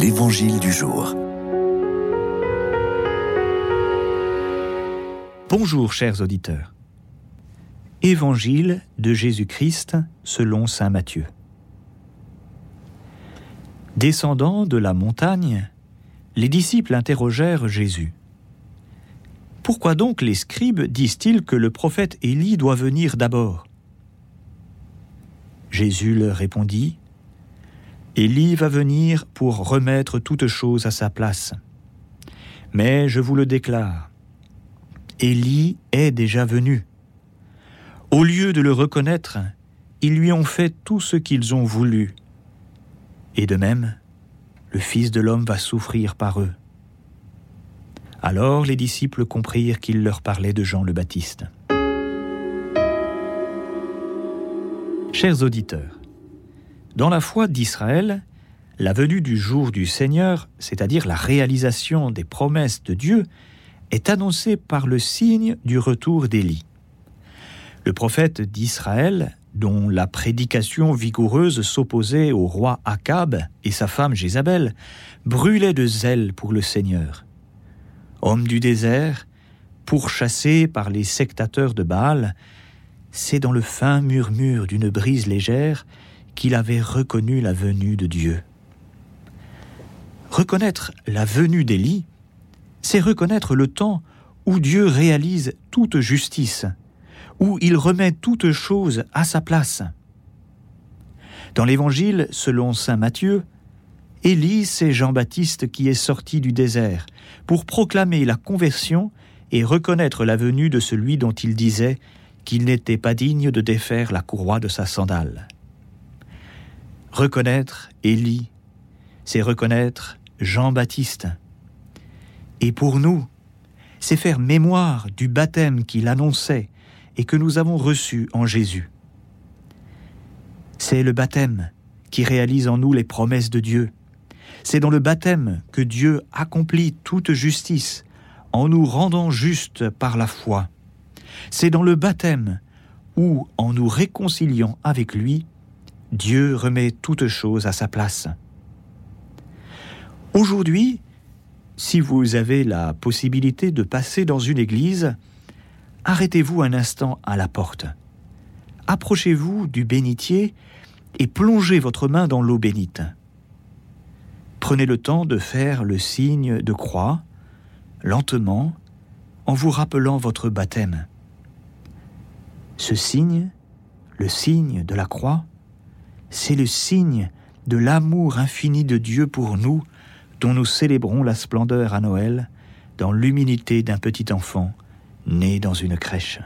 L'Évangile du jour. Bonjour chers auditeurs. Évangile de Jésus-Christ selon Saint Matthieu. Descendant de la montagne, les disciples interrogèrent Jésus. Pourquoi donc les scribes disent-ils que le prophète Élie doit venir d'abord? Jésus leur répondit, Élie va venir pour remettre toute chose à sa place. Mais je vous le déclare, Élie est déjà venu. Au lieu de le reconnaître, ils lui ont fait tout ce qu'ils ont voulu. Et de même, le Fils de l'homme va souffrir par eux. Alors les disciples comprirent qu'il leur parlait de Jean le Baptiste. Chers auditeurs, dans la foi d'Israël, la venue du jour du Seigneur, c'est-à-dire la réalisation des promesses de Dieu, est annoncée par le signe du retour d'Élie. Le prophète d'Israël, dont la prédication vigoureuse s'opposait au roi Akab et sa femme Jézabel, brûlait de zèle pour le Seigneur. Homme du désert, pourchassé par les sectateurs de Baal, c'est dans le fin murmure d'une brise légère qu'il avait reconnu la venue de Dieu. Reconnaître la venue d'Élie, c'est reconnaître le temps où Dieu réalise toute justice, où il remet toute chose à sa place. Dans l'Évangile, selon Saint Matthieu, Élie, c'est Jean-Baptiste qui est sorti du désert pour proclamer la conversion et reconnaître la venue de celui dont il disait qu'il n'était pas digne de défaire la courroie de sa sandale. Reconnaître Élie, c'est reconnaître Jean-Baptiste. Et pour nous, c'est faire mémoire du baptême qu'il annonçait et que nous avons reçu en Jésus. C'est le baptême qui réalise en nous les promesses de Dieu. C'est dans le baptême que Dieu accomplit toute justice en nous rendant justes par la foi. C'est dans le baptême où, en nous réconciliant avec lui, Dieu remet toute chose à sa place. Aujourd'hui, si vous avez la possibilité de passer dans une église, arrêtez-vous un instant à la porte. Approchez-vous du bénitier et plongez votre main dans l'eau bénite. Prenez le temps de faire le signe de croix, lentement, en vous rappelant votre baptême. Ce signe, le signe de la croix, c'est le signe de l'amour infini de Dieu pour nous, dont nous célébrons la splendeur à Noël, dans l'humilité d'un petit enfant né dans une crèche.